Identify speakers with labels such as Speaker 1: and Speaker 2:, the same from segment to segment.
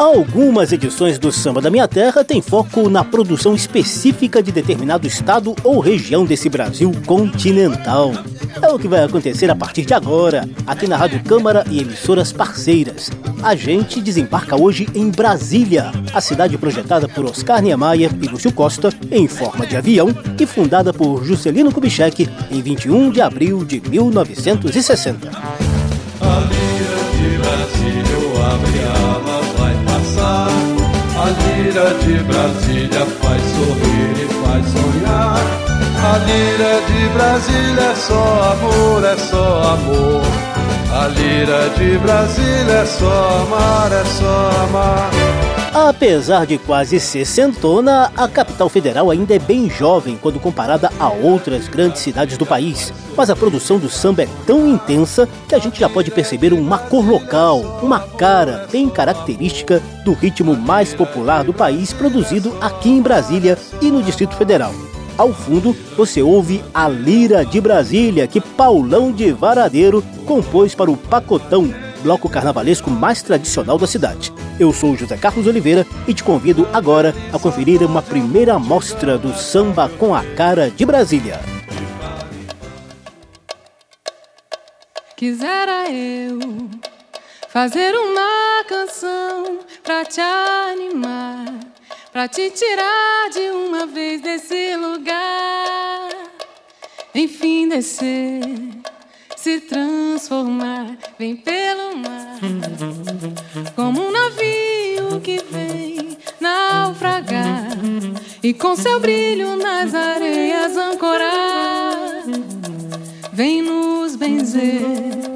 Speaker 1: Algumas edições do Samba da Minha Terra têm foco na produção específica de determinado estado ou região desse Brasil continental. É o que vai acontecer a partir de agora, aqui na Rádio Câmara e emissoras parceiras. A gente desembarca hoje em Brasília, a cidade projetada por Oscar Niemeyer e Lúcio Costa em forma de avião e fundada por Juscelino Kubitschek em 21 de abril de 1960.
Speaker 2: A lira de Brasília, abre a lira de Brasília faz sorrir e faz sonhar. A lira de Brasília é só amor, é só amor. A lira de Brasília é só amar, é só amar.
Speaker 1: Apesar de quase sessentona, a capital federal ainda é bem jovem quando comparada a outras grandes cidades do país. Mas a produção do samba é tão intensa que a gente já pode perceber uma cor local, uma cara bem característica do ritmo mais popular do país produzido aqui em Brasília e no Distrito Federal. Ao fundo, você ouve a Lira de Brasília, que Paulão de Varadeiro compôs para o Pacotão, bloco carnavalesco mais tradicional da cidade. Eu sou José Carlos Oliveira e te convido agora a conferir uma primeira amostra do samba com a cara de Brasília.
Speaker 3: Quisera eu fazer uma canção pra te animar, pra te tirar de uma vez desse lugar, enfim descer se transformar, vem pelo mar, como um navio que vem naufragar e com seu brilho nas areias ancorar, vem nos benzer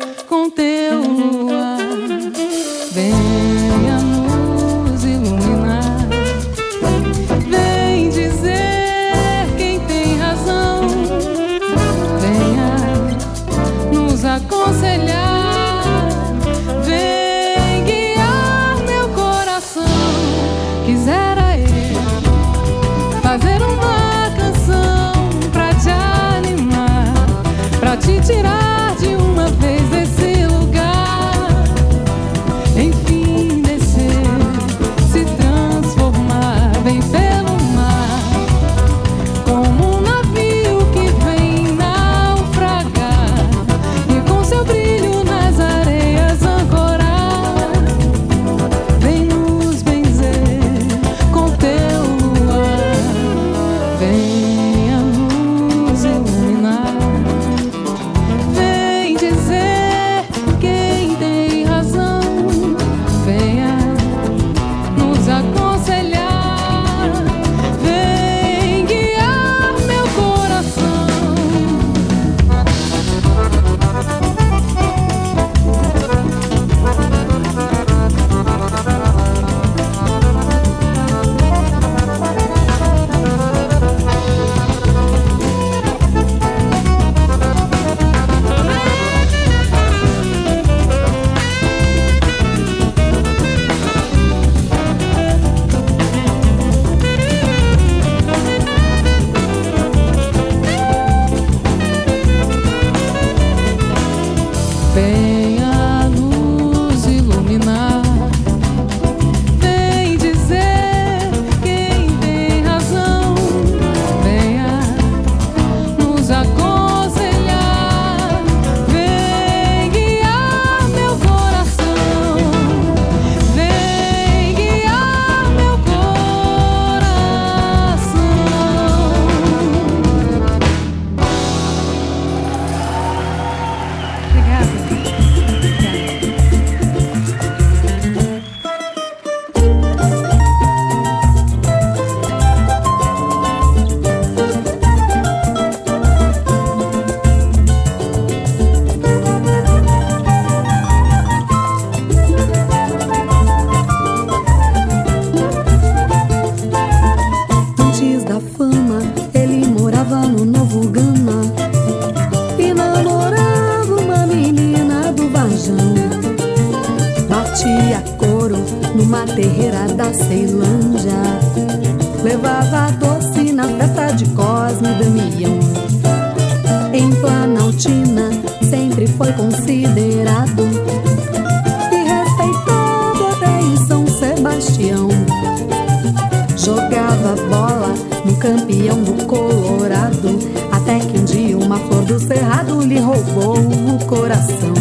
Speaker 4: roubou o coração.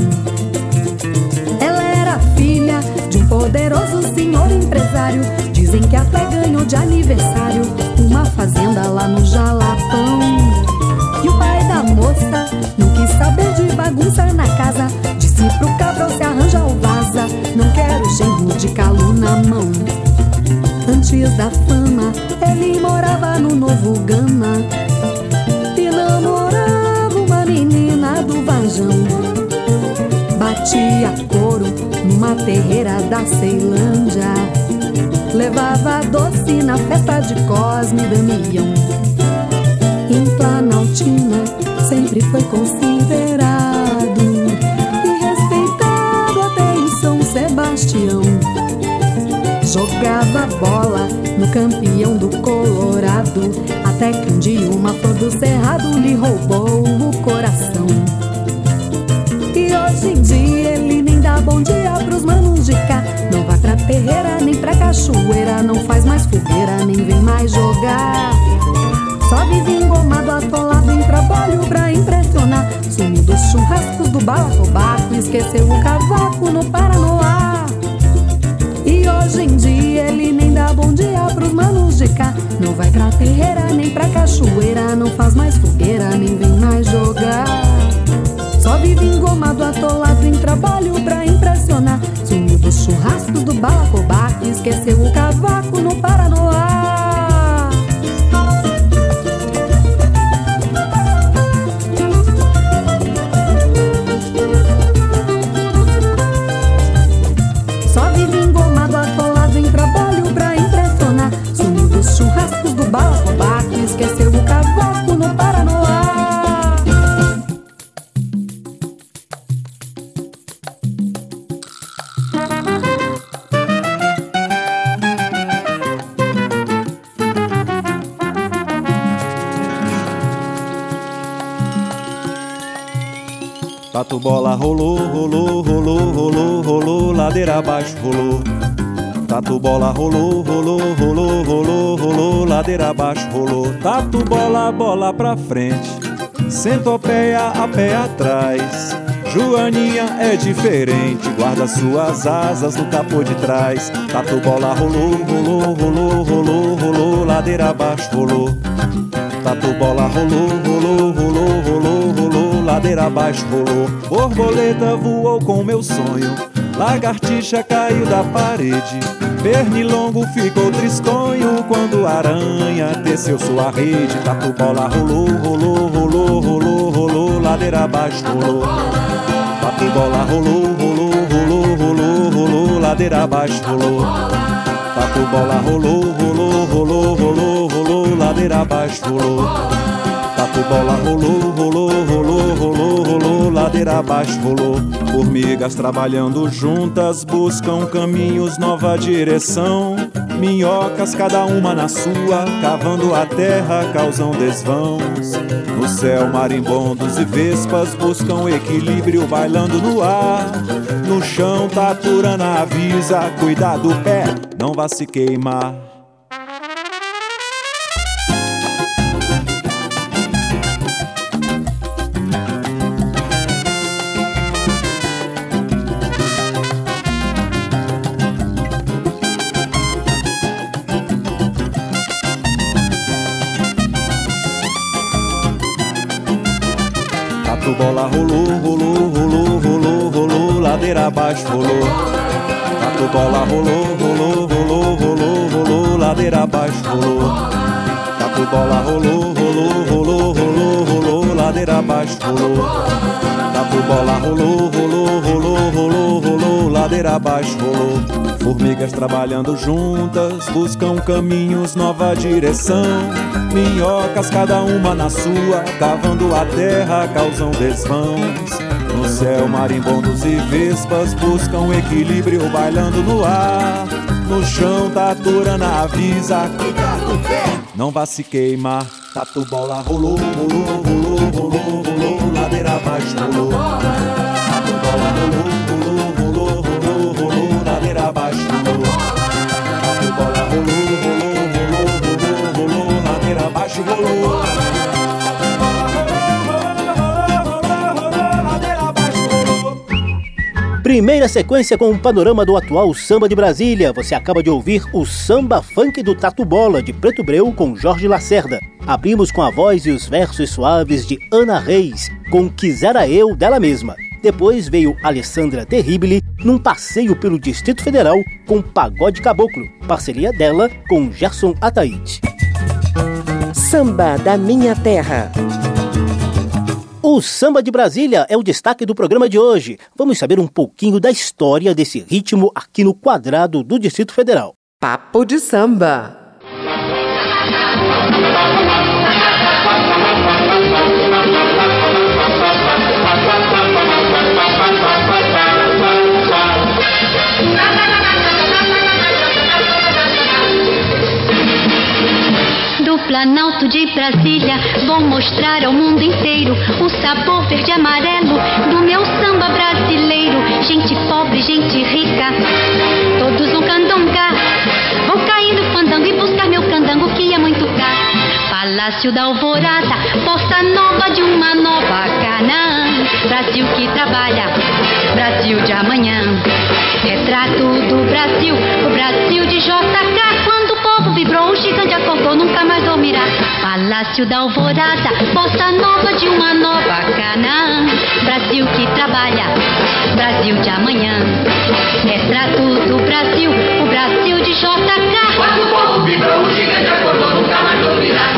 Speaker 4: Ela era filha de um poderoso senhor empresário. Dizem que até ganhou de aniversário uma fazenda lá no Jalapão. E o pai da moça não quis saber de bagunça na casa. Disse pro cabral se arranja ou vaza. Não quero genro de calo na mão. Antes da fama, ele morava no Novo Gama Batia couro numa terreira da Ceilândia. Levava doce na festa de Cosme e Damião. Em Planaltina sempre foi considerado e respeitado até em São Sebastião. Jogava bola no campeão do Colorado, até que um dia uma flor do cerrado lhe roubou o coração. Terreira nem pra cachoeira, não faz mais fogueira, nem vem mais jogar. Só vive engomado, atolado em trabalho pra impressionar. Sumiu dos churrascos do balacobaco, esqueceu o cavaco no Paranoá. E hoje em dia ele nem dá bom dia pros manos de cá. Não vai pra terreira nem pra cachoeira, não faz mais fogueira, nem vem mais jogar. Só vive engomado, atolado em trabalho pra impressionar. Churrascos do balacobaco, esqueceu o cavaco no Paranoá.
Speaker 5: Abaixo rolou. Tatu bola, bola pra frente, centopeia a pé atrás. Joaninha é diferente, guarda suas asas no capô de trás. Tatu bola rolou, rolou, rolou, rolou, rolou, ladeira abaixo rolou. Tatu bola rolou, rolou, rolou, rolou, rolou, ladeira abaixo rolou. Borboleta voou com meu sonho, lagartixa caiu da parede. Pernilongo ficou tristonho quando a aranha desceu sua rede. Tatu bola rolou, rolou, rolou, rolou, rolou, ladeira abaixo rolou. Tatu bola rolou, rolou, rolou, rolou, rolou, ladeira abaixo rolou. Tatu bola rolou, rolou, rolou, rolou, rolou, ladeira abaixo rolou. Tatu bola rolou, rolou, rolou, rolou, rolou, ladeira abaixo rolou. Formigas trabalhando juntas buscam caminhos, nova direção. Minhocas, cada uma na sua, cavando a terra, causam desvãos. No céu, marimbondos e vespas buscam equilíbrio, bailando no ar. No chão, taturana avisa, cuidar do pé, não vá se queimar. Bola rolou, rolou, rolou, rolou, rolou, ladeira abaixo rolou. Tatu bola rolou, rolou, rolou, rolou, rolou, ladeira abaixo rolou. Tatu bola rolou, rolou, rolou, rolou, rolou, ladeira abaixo rolou. Tatu bola rolou, rolou, rolou, rolou, rolou, ladeira abaixo rolou. Formigas trabalhando juntas, buscam caminhos, nova direção. Minhocas, cada uma na sua, cavando a terra, causam desvãos. No céu, marimbondos e vespas buscam equilíbrio, bailando no ar. no chão, taturana avisa. Não vá se queimar. Tatu bola rolou, rolou, rolou, rolou, rolou, ladeira abaixo rolou. Tatu bola rolou, rolou, rolou, rolou, rolou, ladeira abaixo rolou.
Speaker 1: Primeira sequência com um panorama do atual samba de Brasília. Você acaba de ouvir o Samba Funk do Tatu Bola, de Preto Breu, com Jorge Lacerda. Abrimos com a voz e os versos suaves de Ana Reis, com Quisera Eu dela mesma. Depois veio Alessandra Terribile num passeio pelo Distrito Federal com Pagode Caboclo, parceria dela com Gerson Ataíde.
Speaker 6: Samba da Minha Terra.
Speaker 1: O samba de Brasília é o destaque do programa de hoje. Vamos saber um pouquinho da história desse ritmo aqui no quadrado do Distrito Federal.
Speaker 6: Papo de samba.
Speaker 7: Planalto de Brasília, vou mostrar ao mundo inteiro o sabor verde e amarelo do meu samba brasileiro. Gente pobre, gente rica, todos no candonga. Vou cair no fandango e buscar meu candango que é muito caro. Palácio da Alvorada, bossa nova de uma nova Canaã. Brasil que trabalha, Brasil de amanhã. Retrato do Brasil, o Brasil de JK. Palácio da Alvorada, bossa nova de uma nova Canaã. Brasil que trabalha, Brasil de amanhã. Retrato do Brasil, o Brasil de JK. Quando o povo vibrou, o gigante acordou, nunca mais dormirá.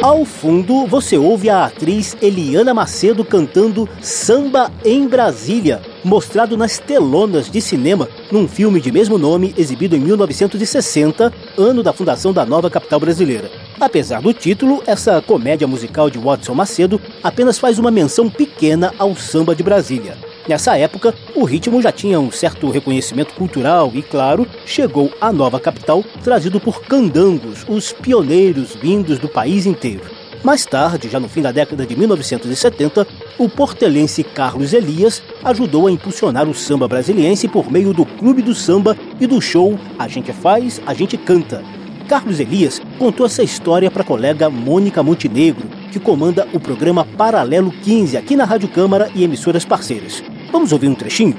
Speaker 1: Ao fundo, você ouve a atriz Eliana Macedo cantando Samba em Brasília, mostrado nas telonas de cinema num filme de mesmo nome exibido em 1960, ano da fundação da nova capital brasileira. Apesar do título, essa comédia musical de Watson Macedo apenas faz uma menção pequena ao samba de Brasília. Nessa época, o ritmo já tinha um certo reconhecimento cultural e, claro, chegou à nova capital trazido por candangos, os pioneiros vindos do país inteiro. Mais tarde, já no fim da década de 1970, o portelense Carlos Elias ajudou a impulsionar o samba brasiliense por meio do Clube do Samba e do show A Gente Faz, A Gente Canta. Carlos Elias contou essa história para a colega Mônica Montenegro, que comanda o programa Paralelo 15 aqui na Rádio Câmara e emissoras parceiras. Vamos ouvir um trechinho?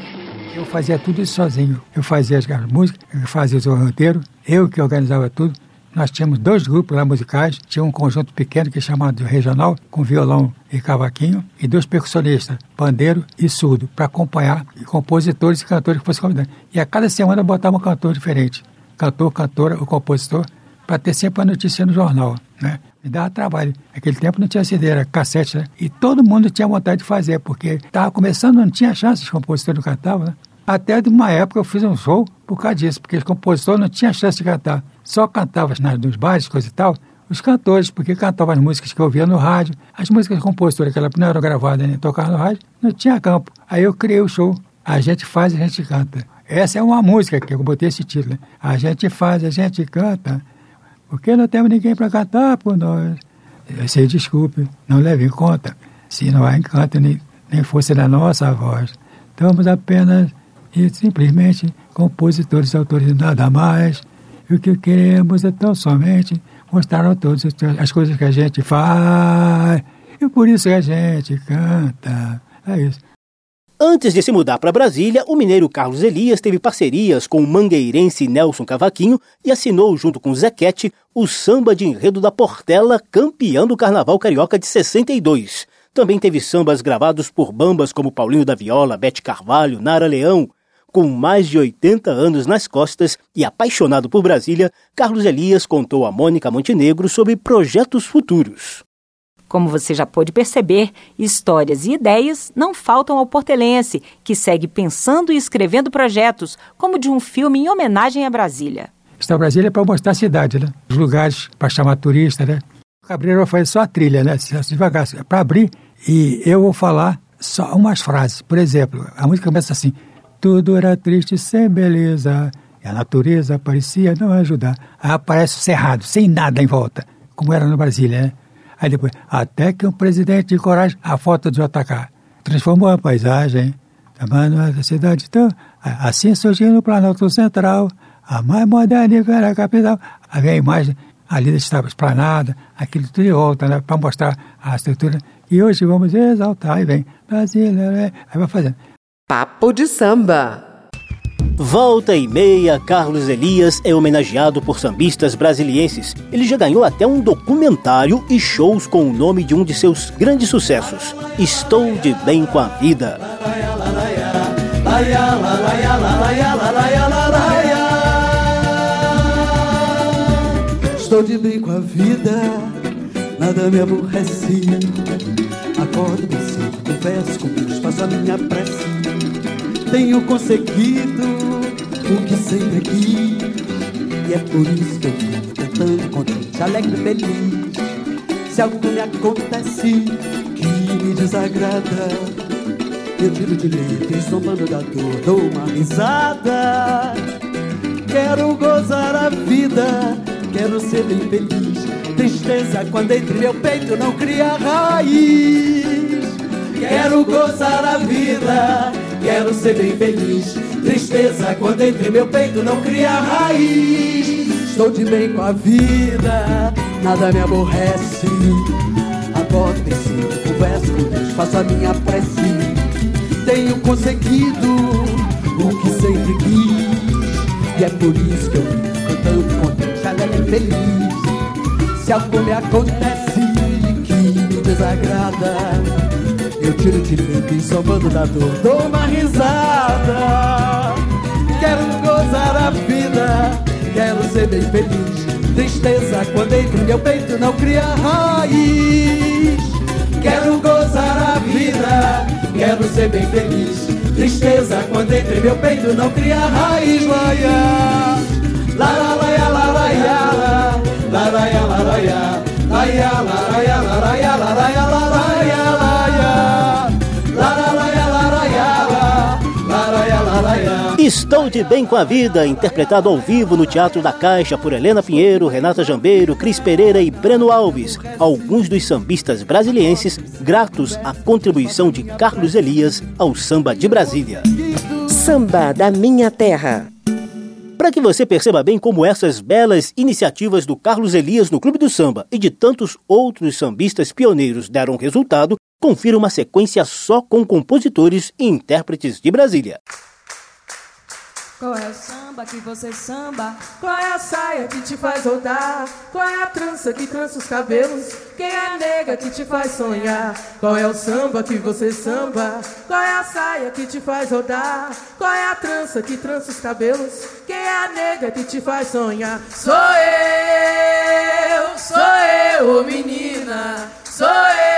Speaker 8: Eu fazia tudo isso sozinho. Eu fazia as músicas, eu fazia o roteiro, eu que organizava tudo. Nós tínhamos dois grupos lá musicais, tinha um conjunto pequeno que é chamado de regional, com violão e cavaquinho, e dois percussionistas, pandeiro e surdo, para acompanhar compositores e cantores que fossem convidados. E a cada semana botava um cantor diferente, cantor, cantora, o compositor, para ter sempre a notícia no jornal, né? Me dava trabalho. Naquele tempo não tinha CD, era cassete, né? E todo mundo tinha vontade de fazer, porque estava começando, não tinha chance, os compositores não cantavam, né? Até de uma época eu fiz um show por causa disso, porque os compositores não tinham chance de cantar. Só cantavam nas, nos bares, coisa e tal, os cantores, porque cantavam as músicas que eu ouvia no rádio, as músicas compositoras que ela não eram gravadas nem tocavam no rádio, não tinha campo. Aí eu criei o show. A gente faz, a gente canta. Essa é uma música que eu botei esse título. Né? A gente faz, a gente canta, porque não temos ninguém para cantar por nós. Sei, desculpe, não leve em conta, se não há encanto nem, nem força da nossa voz. Estamos apenas e simplesmente compositores e autores nada mais. E o que queremos é tão somente mostrar a todos as coisas que a gente faz. E por isso que a gente canta. É isso.
Speaker 1: Antes de se mudar para Brasília, o mineiro Carlos Elias teve parcerias com o mangueirense Nelson Cavaquinho e assinou, junto com Zequete, o samba de enredo da Portela, campeão do Carnaval Carioca de 62. Também teve sambas gravados por bambas como Paulinho da Viola, Bete Carvalho, Nara Leão. Com mais de 80 anos nas costas e apaixonado por Brasília, Carlos Elias contou a Mônica Montenegro sobre projetos futuros.
Speaker 9: Como você já pôde perceber, histórias e ideias não faltam ao portelense, que segue pensando e escrevendo projetos, como de um filme em homenagem a Brasília.
Speaker 8: Esta Brasília é para mostrar a cidade, né? Os lugares para chamar turista, né? O Cabreiro vai fazer só a trilha, né? Devagar, para abrir, e eu vou falar só umas frases. Por exemplo, a música começa assim: Tudo era triste sem beleza, E a natureza parecia não ajudar. Aí aparece o cerrado, sem nada em volta, como era no Brasília, né? Aí depois, até que um presidente de coragem, a foto do JK, transformou a paisagem, chamando a cidade. Então, a- assim surgiu no Planalto Central, a mais moderna e velha capital. Vem a imagem ali da estava esplanada, aquilo tudo de volta, né? Para mostrar a estrutura. E hoje vamos exaltar, aí vem Brasília, né? aí vai fazendo.
Speaker 6: Papo de samba.
Speaker 1: Volta e meia, Carlos Elias é homenageado por sambistas brasilienses. Ele já ganhou até um documentário e shows com o nome de um de seus grandes sucessos, Estou de Bem com a Vida.
Speaker 10: Estou de bem com a vida, nada me aborrece. Acordo cedo, converso com Deus, faço a minha prece. Tenho conseguido o que sempre quis. E é por isso que eu vivo cantando contente, alegre, feliz. Se algo me acontece que me desagrada, eu tiro de letra, zombando da dor, dou uma risada. Quero gozar a vida, quero ser bem feliz. Tristeza quando entre meu peito não cria raiz. Quero gozar a vida, quero ser bem feliz. Tristeza quando entre meu peito não cria raiz. Estou de bem com a vida, nada me aborrece. Cedo, converso com Deus, faço a minha prece. Tenho conseguido o que sempre quis. E é por isso que eu vivo cantando contente, alegre e feliz. Se algo me acontece que me desagrada, eu tiro de leite somando da dor, dou uma risada. Quero gozar a vida, quero ser bem feliz. Tristeza quando entra em meu peito não cria raiz. Quero gozar a vida, quero ser bem feliz. Tristeza quando entra em meu peito não cria raiz. Laia, la la la ya, la la ya, la la la
Speaker 1: Estou de Bem com a Vida, interpretado ao vivo no Teatro da Caixa por Helena Pinheiro, Renata Jambeiro, Cris Pereira e Breno Alves, alguns dos sambistas brasilienses gratos à contribuição de Carlos Elias ao samba de Brasília.
Speaker 6: Samba da minha terra.
Speaker 1: Para que você perceba bem como essas belas iniciativas do Carlos Elias no Clube do Samba e de tantos outros sambistas pioneiros deram resultado, confira uma sequência só com compositores e intérpretes de Brasília.
Speaker 11: Qual é o samba que você samba? Qual é a saia que te faz rodar? Qual é a trança que trança os cabelos? Quem é a nega que te faz sonhar? Qual é o samba que você samba? Qual é a saia que te faz rodar? Qual é a trança que trança os cabelos? Quem é a nega que te faz sonhar? Sou eu, sou eu, menina. Sou eu,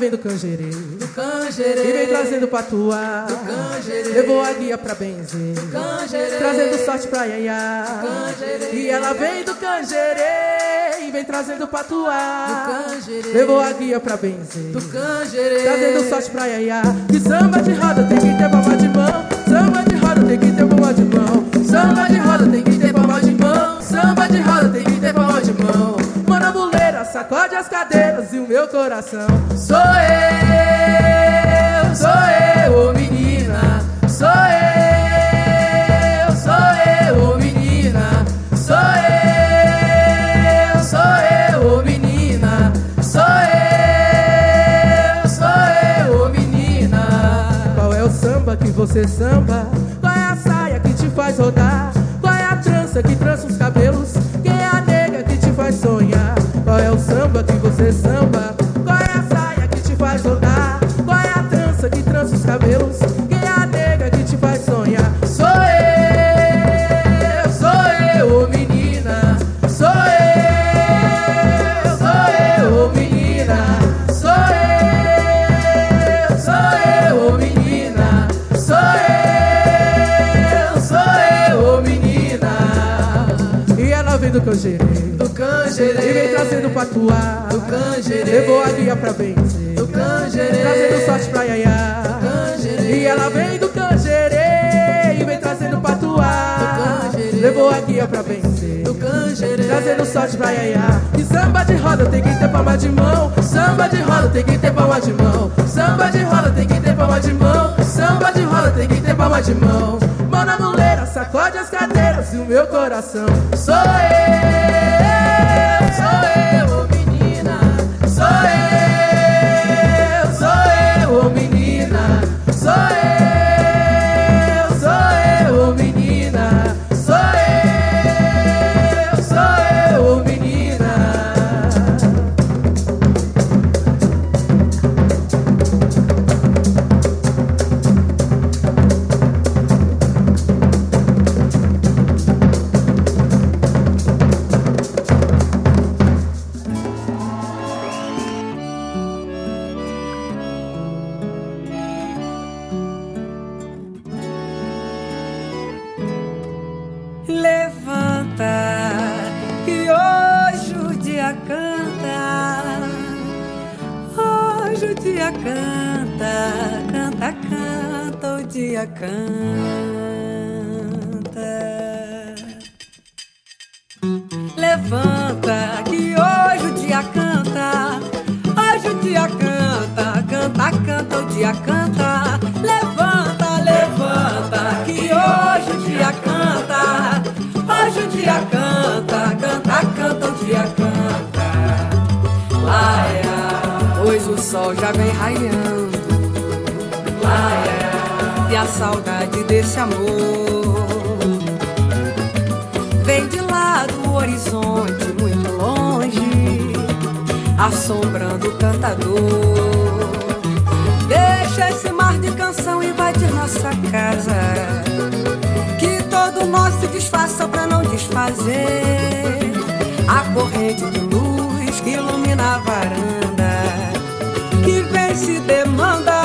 Speaker 11: vem do canjerê, do canjerê, e vem trazendo patuá, do canjerê, levou a guia pra benzer, do canjerê, trazendo sorte pra iaiá, do canjerê, e ela vem do canjerê, e vem trazendo patuá, do canjerê, levou a guia pra benzer, do canjerê, trazendo sorte pra iaiá, e samba de roda tem que ter palma de mão, samba de roda tem que ter palma de mão, samba de roda tem que e o meu coração. Sou eu, sou eu, ô menina. Sou eu, sou eu, ô menina. Sou eu, sou eu, ô menina. Sou eu, sou eu, ô menina. Qual é o samba que você samba? Qual é a saia que te faz rodar? Vem do canjerê, do canjerê, e vem trazendo patuá, do canjerê, levou a guia pra benzer, do canjerê, trazendo sorte pra iaiá, do canjerê, e ela vem do canjerê, e vem trazendo patuá, do canjerê, levou a guia pra benzer, do canjerê, trazendo sorte pra iaiá, e samba de roda tem que ter palma de mão, samba de roda tem que ter palma de mão, samba de roda tem que ter palma de mão, samba de roda tem que ter palma de mão, na muleira, sacode as cadeiras e o meu coração. Sou eu,
Speaker 3: Dia canta, canta, canta, o dia canta. Laia, pois o sol já vem raiando. Laia, e a saudade desse amor. Vem de lá do horizonte, muito longe, assombrando o cantador. Deixa esse mar de canção invadir nossa casa. Nós se desfaça pra não desfazer. A corrente de luz que ilumina a varanda. Que vem se demanda.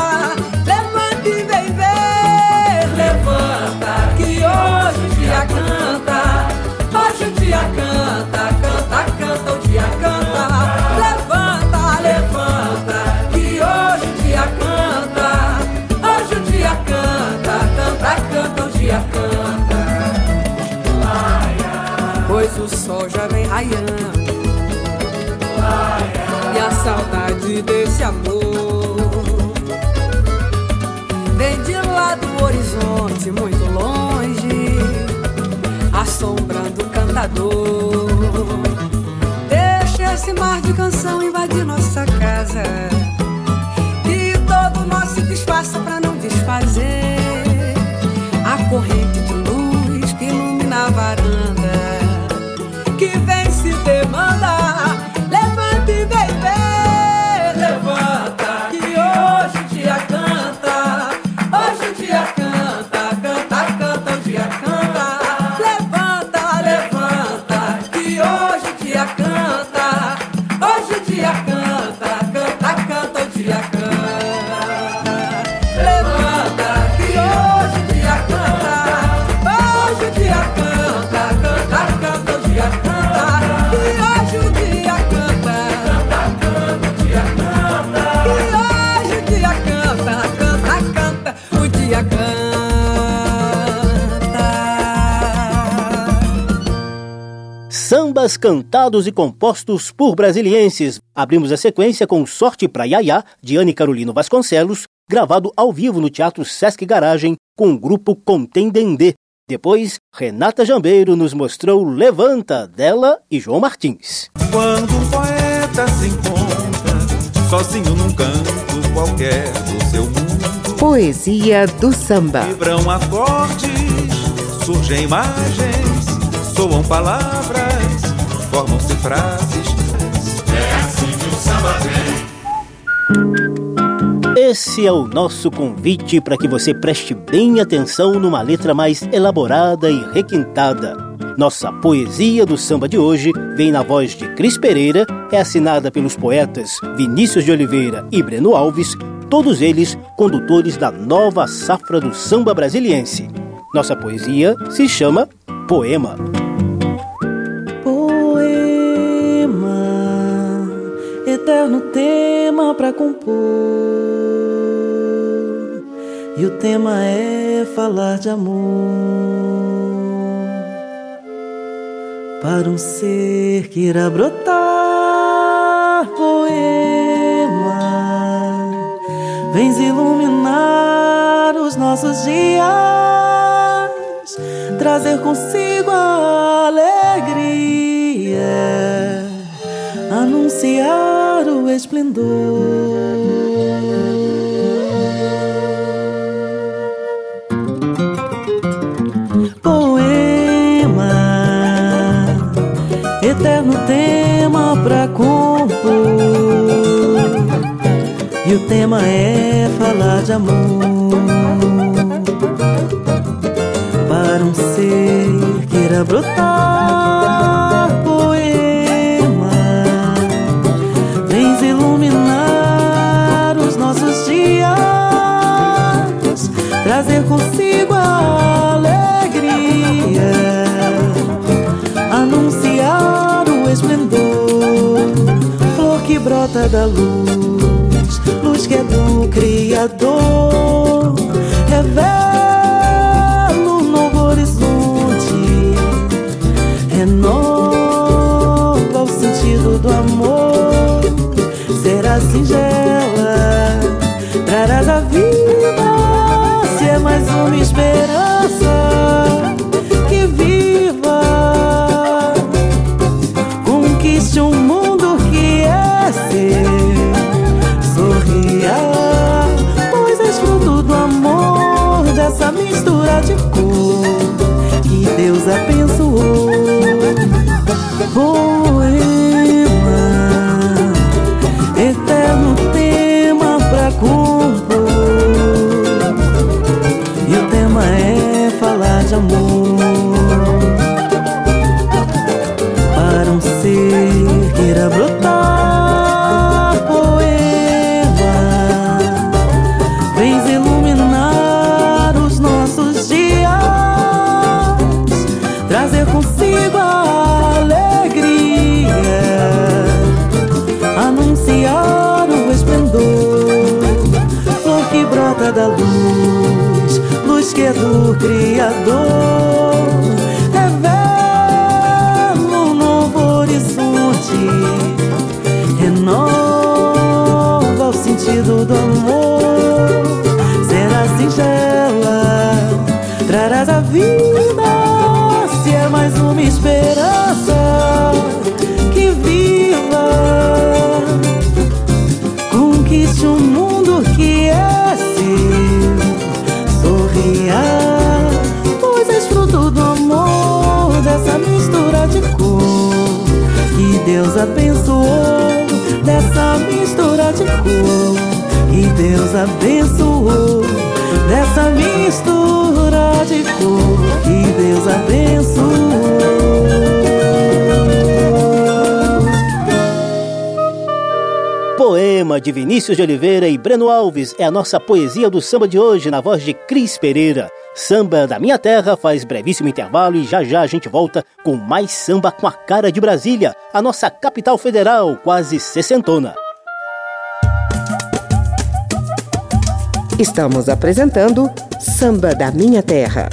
Speaker 3: Vem de lá do horizonte, muito longe, assombrando o cantador. Deixa esse mar de canção invadir nossa casa. Que todo nós se desfaça pra não desfazer. A corrente de luz
Speaker 1: Sambas cantados e compostos por brasilienses. Abrimos a sequência com Sorte pra Yaya, de Anne Carolino Vasconcelos, gravado ao vivo no Teatro Sesc Garagem com o grupo Contendendê. Depois, Renata Jambeiro nos mostrou Levanta, dela e João Martins.
Speaker 5: Quando um poeta se encontra sozinho num canto qualquer do seu mundo,
Speaker 6: Poesia do samba.
Speaker 5: vibram acordes, surgem imagens, soam palavras, formam-se frases. É assim que o samba vem.
Speaker 1: Esse é o nosso convite para que você preste bem atenção numa letra mais elaborada e requintada. Nossa poesia do samba de hoje vem na voz de Cris Pereira, é assinada pelos poetas Vinícius de Oliveira e Breno Alves, todos eles condutores da nova safra do samba brasiliense. Nossa poesia se chama Poema.
Speaker 12: Eterno tema para compor. E o tema é falar de amor para um ser que irá brotar poema. Vens iluminar os nossos dias, trazer consigo a alegria anunciar o esplendor. Poema, eterno tema pra compor. E o tema é falar de amor para um ser que irá brotar trazer consigo a alegria, anunciar o esplendor, flor que brota da luz, luz que é do Criador, Poema, eterno tema pra compor. de amor Conquiste um mundo que é seu. Sorria Pois és fruto do amor Dessa mistura de cor Que Deus abençoou Dessa mistura de cor Que Deus abençoou Dessa mistura de cor Que Deus abençoou
Speaker 1: De Vinícius de Oliveira e Breno Alves é a nossa poesia do samba de hoje, na voz de Cris Pereira. Samba da Minha Terra faz brevíssimo intervalo e já já a gente volta com mais samba com a cara de Brasília, a nossa capital federal, quase sessentona.
Speaker 6: Estamos apresentando Samba da Minha Terra.